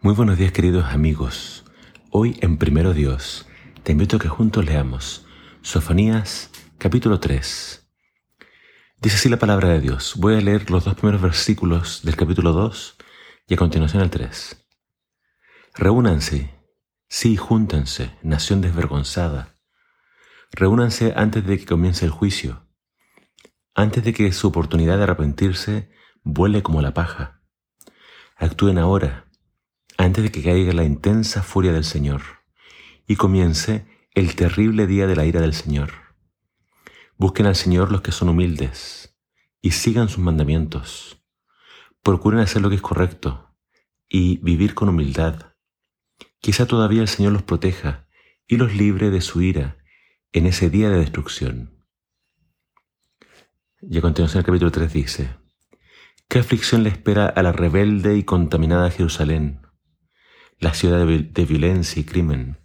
Muy buenos días queridos amigos. Hoy en Primero Dios te invito a que juntos leamos Sofonías capítulo 3. Dice así la palabra de Dios. Voy a leer los dos primeros versículos del capítulo 2 y a continuación el 3. Reúnanse, sí, júntanse, nación desvergonzada. Reúnanse antes de que comience el juicio, antes de que su oportunidad de arrepentirse vuele como la paja. Actúen ahora antes de que caiga la intensa furia del Señor y comience el terrible día de la ira del Señor. Busquen al Señor los que son humildes y sigan sus mandamientos. Procuren hacer lo que es correcto y vivir con humildad. Quizá todavía el Señor los proteja y los libre de su ira en ese día de destrucción. Y a continuación el capítulo 3 dice, ¿Qué aflicción le espera a la rebelde y contaminada Jerusalén? La ciudad de violencia y crimen.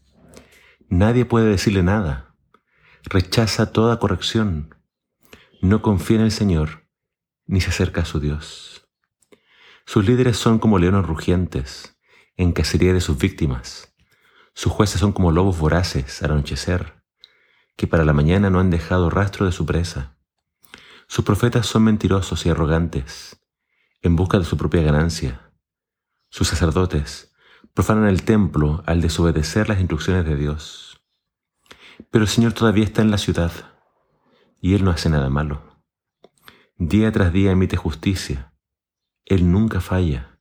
Nadie puede decirle nada. Rechaza toda corrección. No confía en el Señor ni se acerca a su Dios. Sus líderes son como leones rugientes en cacería de sus víctimas. Sus jueces son como lobos voraces al anochecer, que para la mañana no han dejado rastro de su presa. Sus profetas son mentirosos y arrogantes, en busca de su propia ganancia. Sus sacerdotes profanan el templo al desobedecer las instrucciones de Dios. Pero el Señor todavía está en la ciudad y Él no hace nada malo. Día tras día emite justicia. Él nunca falla,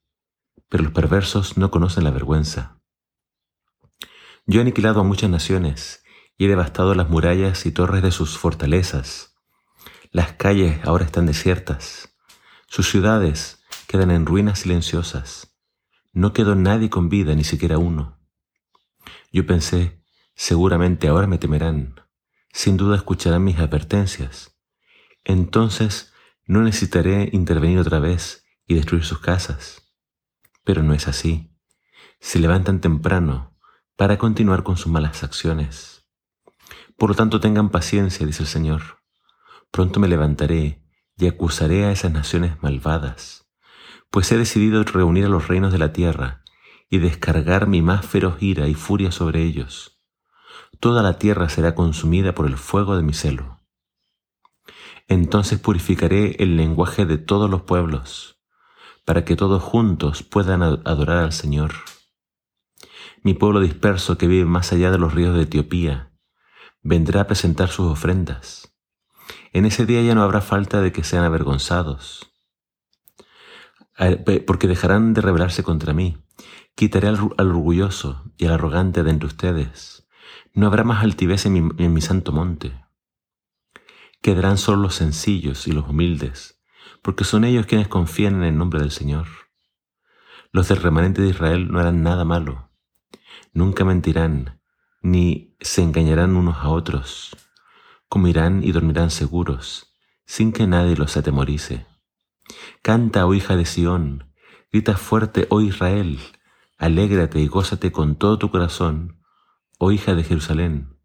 pero los perversos no conocen la vergüenza. Yo he aniquilado a muchas naciones y he devastado las murallas y torres de sus fortalezas. Las calles ahora están desiertas. Sus ciudades quedan en ruinas silenciosas. No quedó nadie con vida, ni siquiera uno. Yo pensé, seguramente ahora me temerán, sin duda escucharán mis advertencias. Entonces no necesitaré intervenir otra vez y destruir sus casas. Pero no es así. Se levantan temprano para continuar con sus malas acciones. Por lo tanto, tengan paciencia, dice el Señor. Pronto me levantaré y acusaré a esas naciones malvadas pues he decidido reunir a los reinos de la tierra y descargar mi más feroz ira y furia sobre ellos. Toda la tierra será consumida por el fuego de mi celo. Entonces purificaré el lenguaje de todos los pueblos, para que todos juntos puedan adorar al Señor. Mi pueblo disperso que vive más allá de los ríos de Etiopía, vendrá a presentar sus ofrendas. En ese día ya no habrá falta de que sean avergonzados porque dejarán de rebelarse contra mí. Quitaré al, orgulloso y al arrogante de entre ustedes. No habrá más altivez en mi, en mi santo monte. Quedarán solo los sencillos y los humildes, porque son ellos quienes confían en el nombre del Señor. Los del remanente de Israel no harán nada malo. Nunca mentirán, ni se engañarán unos a otros. Comirán y dormirán seguros, sin que nadie los atemorice. Canta, oh hija de Sión, grita fuerte, oh Israel, alégrate y gózate con todo tu corazón, oh hija de Jerusalén,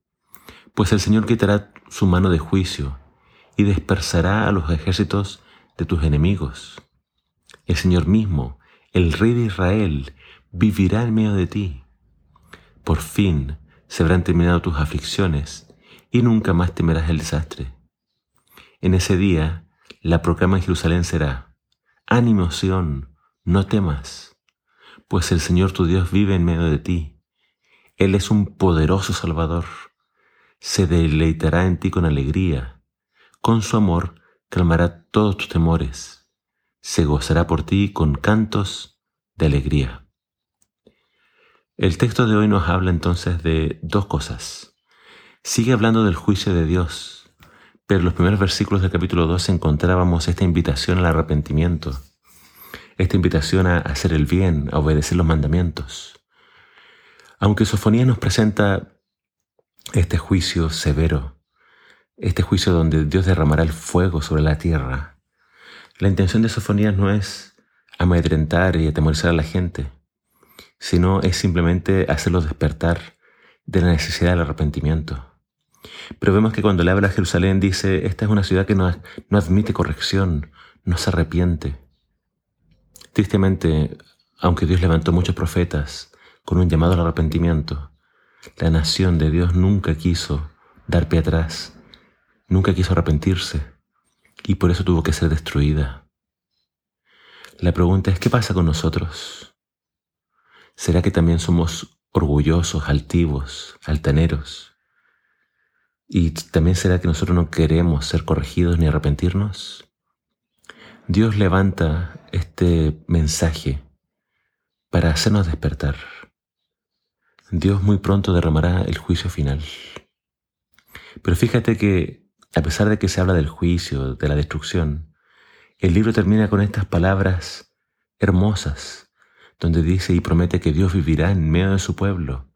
pues el Señor quitará su mano de juicio y dispersará a los ejércitos de tus enemigos. El Señor mismo, el Rey de Israel, vivirá en medio de ti. Por fin se habrán terminado tus aflicciones y nunca más temerás el desastre. En ese día la proclama en Jerusalén será, Ánimo, Sión, no temas, pues el Señor tu Dios vive en medio de ti. Él es un poderoso Salvador. Se deleitará en ti con alegría. Con su amor calmará todos tus temores. Se gozará por ti con cantos de alegría. El texto de hoy nos habla entonces de dos cosas. Sigue hablando del juicio de Dios, pero en los primeros versículos del capítulo 2 encontrábamos esta invitación al arrepentimiento, esta invitación a hacer el bien, a obedecer los mandamientos. Aunque Sofonía nos presenta este juicio severo, este juicio donde Dios derramará el fuego sobre la tierra, la intención de Sofonías no es amedrentar y atemorizar a la gente, sino es simplemente hacerlos despertar de la necesidad del arrepentimiento. Pero vemos que cuando le habla a Jerusalén dice, esta es una ciudad que no, no admite corrección, no se arrepiente. Tristemente, aunque Dios levantó muchos profetas con un llamado al arrepentimiento, la nación de Dios nunca quiso dar pie atrás, nunca quiso arrepentirse y por eso tuvo que ser destruida. La pregunta es, ¿qué pasa con nosotros? ¿Será que también somos orgullosos, altivos, altaneros? ¿Y también será que nosotros no queremos ser corregidos ni arrepentirnos? Dios levanta este mensaje para hacernos despertar. Dios muy pronto derramará el juicio final. Pero fíjate que, a pesar de que se habla del juicio, de la destrucción, el libro termina con estas palabras hermosas, donde dice y promete que Dios vivirá en medio de su pueblo,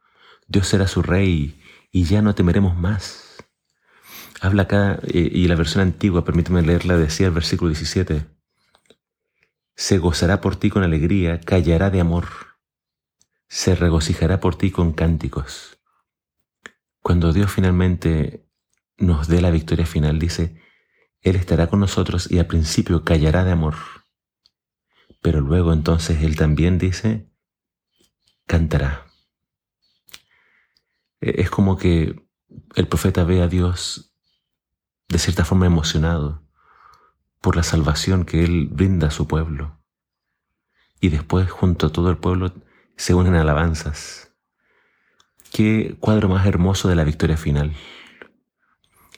Dios será su rey y ya no temeremos más. Habla acá, y la versión antigua, permíteme leerla, decía el versículo 17, se gozará por ti con alegría, callará de amor, se regocijará por ti con cánticos. Cuando Dios finalmente nos dé la victoria final, dice, él estará con nosotros y al principio callará de amor. Pero luego entonces Él también dice, cantará. E, es como que el profeta ve a Dios de cierta forma emocionado por la salvación que Él brinda a su pueblo. Y después junto a todo el pueblo se unen alabanzas. Qué cuadro más hermoso de la victoria final.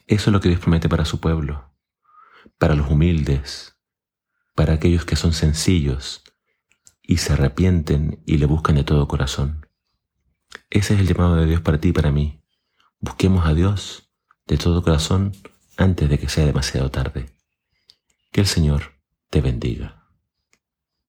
Eso es lo que Dios promete para su pueblo para los humildes, para aquellos que son sencillos y se arrepienten y le buscan de todo corazón. Ese es el llamado de Dios para ti y para mí. Busquemos a Dios de todo corazón antes de que sea demasiado tarde. Que el Señor te bendiga.